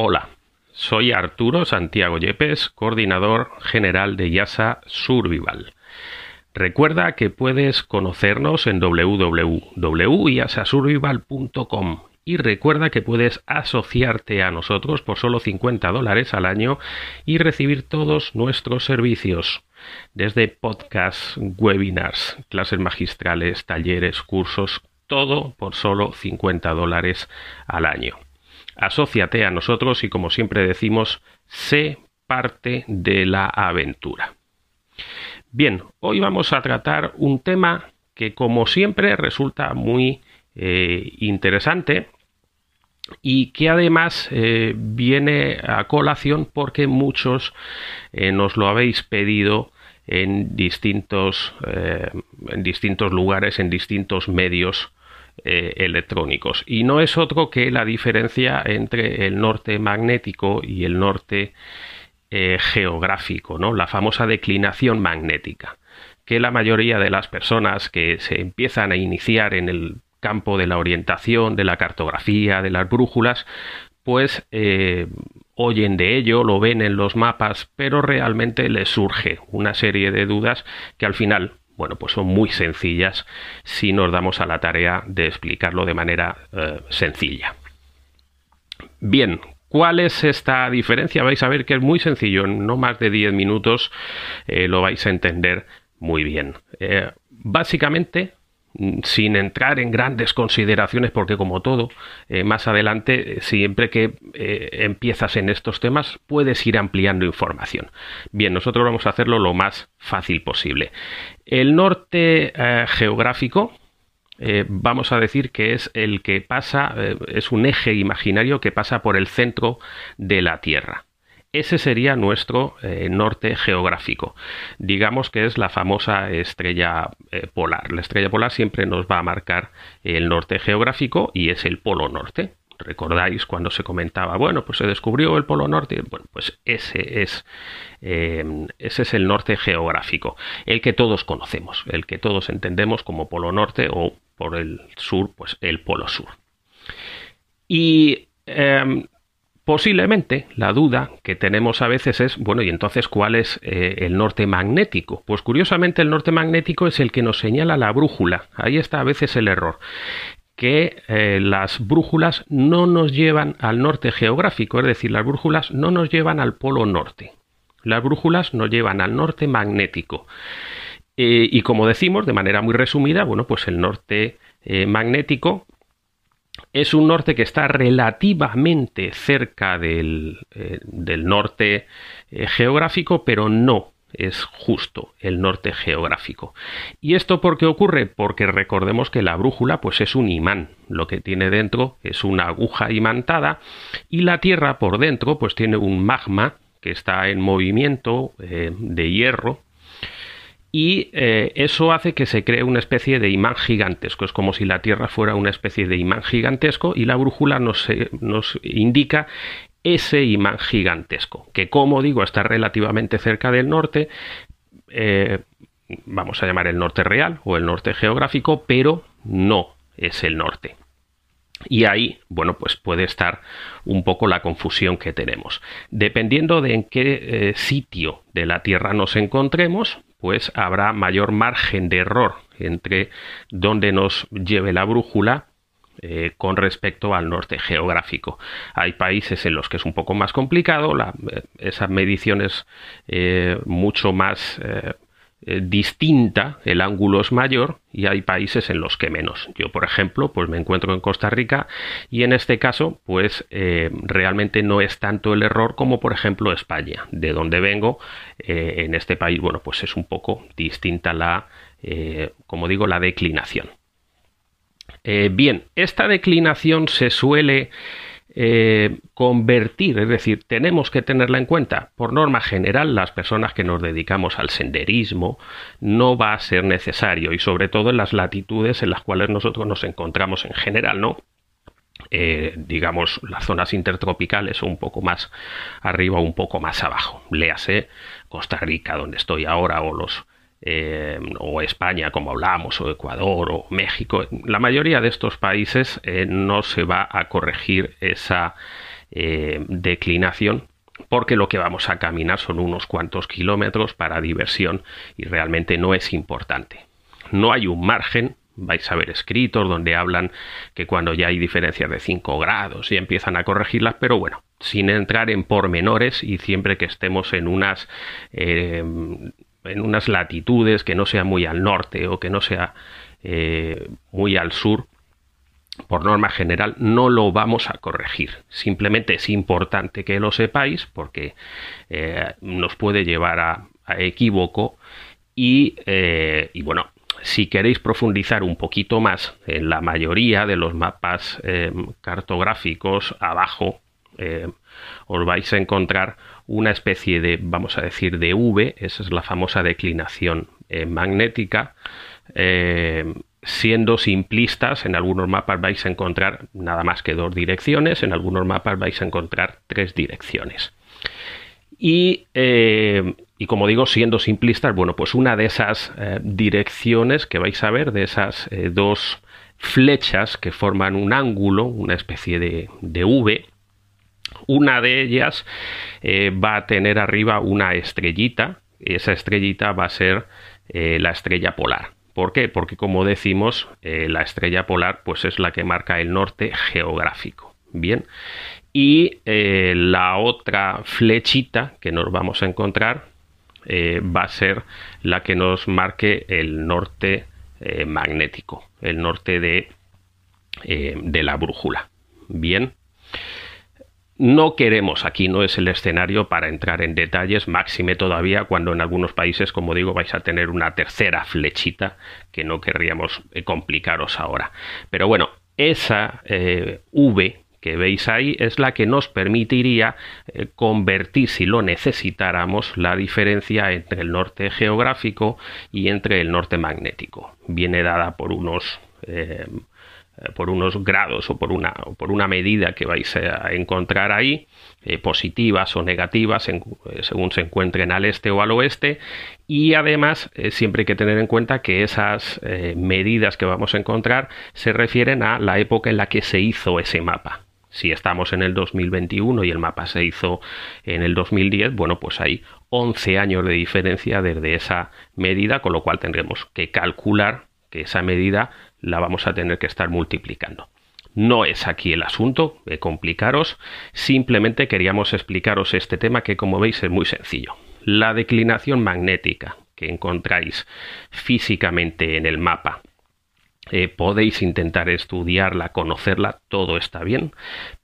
Hola, soy Arturo Santiago Yepes, coordinador general de YASA Survival. Recuerda que puedes conocernos en www.yasasurvival.com y recuerda que puedes asociarte a nosotros por solo 50 dólares al año y recibir todos nuestros servicios, desde podcasts, webinars, clases magistrales, talleres, cursos, todo por solo 50 dólares al año asóciate a nosotros y como siempre decimos, sé parte de la aventura. Bien, hoy vamos a tratar un tema que como siempre resulta muy eh, interesante y que además eh, viene a colación porque muchos eh, nos lo habéis pedido en distintos, en distintos lugares, en distintos medios eh, electrónicos. Y no es otro que la diferencia entre el norte magnético y el norte eh, geográfico, ¿no? la famosa declinación magnética, que la mayoría de las personas que se empiezan a iniciar en el campo de la orientación, de la cartografía, de las brújulas, pues eh, oyen de ello, lo ven en los mapas, pero realmente les surge una serie de dudas que al final bueno, pues son muy sencillas si nos damos a la tarea de explicarlo de manera eh, sencilla. Bien, ¿Cuál es esta diferencia? Vais a ver que es muy sencillo, en no más de 10 minutos eh, lo vais a entender muy bien. Eh, básicamente sin entrar en grandes consideraciones, porque como todo, eh, más adelante, siempre que eh, empiezas en estos temas, puedes ir ampliando información. Bien, nosotros vamos a hacerlo lo más fácil posible. El norte eh, geográfico, vamos a decir que es el que pasa, es un eje imaginario que pasa por el centro de la Tierra. Ese sería nuestro eh, norte geográfico. Digamos que es la famosa estrella eh, polar. La estrella polar siempre nos va a marcar el norte geográfico y es el polo norte. Recordáis cuando se comentaba, bueno, pues se descubrió el Polo Norte. Bueno, pues ese es, em, ese es el norte geográfico, el que todos conocemos, el que todos entendemos como Polo Norte o por el sur, pues el Polo Sur. Y em, Posiblemente la duda que tenemos a veces es, bueno, ¿y entonces cuál es eh, el norte magnético? Pues curiosamente el norte magnético es el que nos señala la brújula. Ahí está a veces el error que eh, las brújulas no nos llevan al norte geográfico, es decir, las brújulas no nos llevan al polo norte. Las brújulas nos llevan al norte magnético. Eh, y como decimos, de manera muy resumida, bueno, pues el norte magnético es un norte que está relativamente cerca del, eh, norte eh, geográfico, pero no es justo el norte geográfico. ¿Y esto por qué ocurre? Porque recordemos que la brújula pues es un imán, lo que tiene dentro es una aguja imantada y la Tierra por dentro pues tiene un magma que está en movimiento eh, de hierro y eh, eso hace que se cree una especie de imán gigantesco. Es como si la Tierra fuera una especie de imán gigantesco y la brújula nos, nos indica ese imán gigantesco, que como digo está relativamente cerca del norte, eh, vamos a llamar el norte real o el norte geográfico, pero no es el norte. Y ahí, bueno, pues puede estar un poco la confusión que tenemos. Dependiendo de en qué eh, sitio de la Tierra nos encontremos, pues habrá mayor margen de error entre donde nos lleve la brújula eh, con respecto al norte geográfico. Hay países en los que es un poco más complicado, la, eh, esa medición es eh, mucho más distinta, el ángulo es mayor y hay países en los que menos. Yo, por ejemplo, pues me encuentro en Costa Rica y en este caso, pues eh, realmente no es tanto el error como, por ejemplo, España, de donde vengo. Eh, en este país, bueno, pues es un poco distinta la, como digo, la declinación. bien, esta declinación se suele eh, convertir, es decir, tenemos que tenerla en cuenta. Por norma general, las personas que nos dedicamos al senderismo no va a ser necesario y sobre todo en las latitudes en las cuales nosotros nos encontramos en general, ¿no? Eh, digamos, las zonas intertropicales un poco más arriba un poco más abajo. Léase Costa Rica, donde estoy ahora, o los eh, o España, como hablamos, o Ecuador, o México, la mayoría de estos países eh, no se va a corregir esa eh, declinación porque lo que vamos a caminar son unos cuantos kilómetros para diversión y realmente no es importante. No hay un margen vais a ver escritos donde hablan que cuando ya hay diferencias de 5 grados y empiezan a corregirlas, pero bueno, sin entrar en pormenores y siempre que estemos en unas en unas latitudes que no sea muy al norte o que no sea eh, muy al sur, por norma general no lo vamos a corregir. Simplemente es importante que lo sepáis porque eh, nos puede llevar a, equívoco y, y, bueno, si queréis profundizar un poquito más en la mayoría de los mapas eh, cartográficos abajo, eh, os vais a encontrar una especie de, vamos a decir, de V, esa es la famosa declinación eh, magnética. siendo simplistas, en algunos mapas vais a encontrar nada más que dos direcciones, en algunos mapas vais a encontrar tres direcciones. Y y como digo, siendo simplistas, bueno, pues una de esas eh, direcciones que vais a ver, de esas eh, dos flechas que forman un ángulo, una especie de, V, una de ellas eh, va a tener arriba una estrellita, esa estrellita va a ser la estrella polar. ¿Por qué? Porque como decimos, la estrella polar pues es la que marca el norte geográfico. Bien. Y la otra flechita que nos vamos a encontrar eh, va a ser la que nos marque el norte eh, magnético, el norte de, eh, de la brújula. Bien. No queremos, aquí no es el escenario para entrar en detalles, máxime todavía cuando en algunos países, como digo, vais a tener una tercera flechita que no querríamos complicaros ahora. Pero bueno, esa V que veis ahí es la que nos permitiría eh, convertir, si lo necesitáramos, la diferencia entre el norte geográfico y entre el norte magnético. Viene dada por unos eh, eh, por unos grados o por una, por una medida que vais a encontrar ahí, eh, positivas o negativas eh, según se encuentren al este o al oeste. Y además siempre hay que tener en cuenta que esas medidas que vamos a encontrar se refieren a la época en la que se hizo ese mapa. Si estamos en el 2021 y el mapa se hizo en el 2010, bueno, pues hay 11 años de diferencia desde esa medida, con lo cual tendremos que calcular que esa medida la vamos a tener que estar multiplicando. No es aquí el asunto de complicaros, simplemente queríamos explicaros este tema que como veis es muy sencillo. La declinación magnética que encontráis físicamente en el mapa eh, podéis intentar estudiarla, conocerla, todo está bien,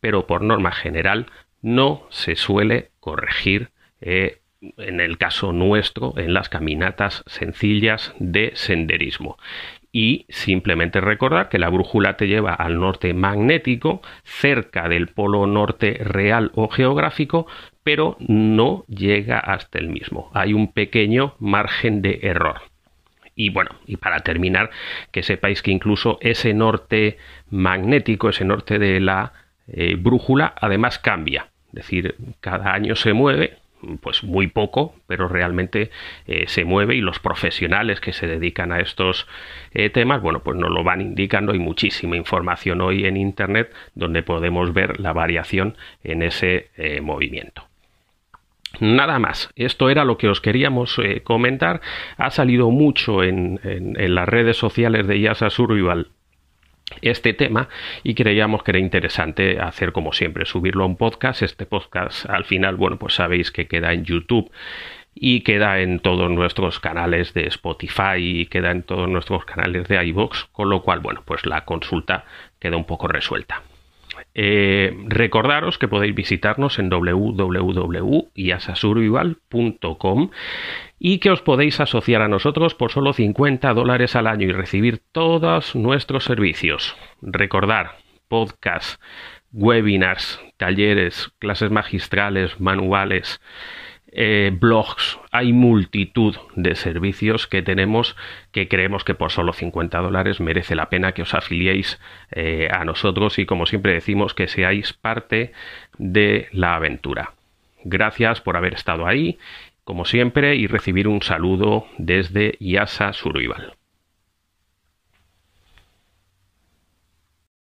pero por norma general no se suele corregir eh, en el caso nuestro en las caminatas sencillas de senderismo y simplemente recordar que la brújula te lleva al norte magnético, cerca del polo norte real o geográfico, pero no llega hasta el mismo. Hay un pequeño margen de error. Y bueno, y para terminar, que sepáis que incluso ese norte magnético, ese norte de la eh, brújula, además cambia. Es decir, cada año se mueve, pues muy poco, pero realmente eh, se mueve y los profesionales que se dedican a estos eh, temas, bueno, pues nos lo van indicando. Hay muchísima información hoy en Internet donde podemos ver la variación en ese eh, movimiento. Nada más, esto era lo que os queríamos comentar. Ha salido mucho en, en, las redes sociales de Yasa Survival este tema y creíamos que era interesante hacer como siempre, subirlo a un podcast. Este podcast al final, bueno, pues sabéis que queda en YouTube y queda en todos nuestros canales de Spotify y queda en todos nuestros canales de iVoox, con lo cual, bueno, pues la consulta queda un poco resuelta. Eh, recordaros que podéis visitarnos en www.iasasurvival.com y que os podéis asociar a nosotros por solo 50 dólares al año y recibir todos nuestros servicios. Recordar, podcast, webinars, talleres, clases magistrales, manuales, eh, blogs, hay multitud de servicios que tenemos que creemos que por solo 50 dólares merece la pena que os afiliéis eh, a nosotros y como siempre decimos que seáis parte de la aventura. Gracias por haber estado ahí como siempre, y recibir un saludo desde Yasa Survival.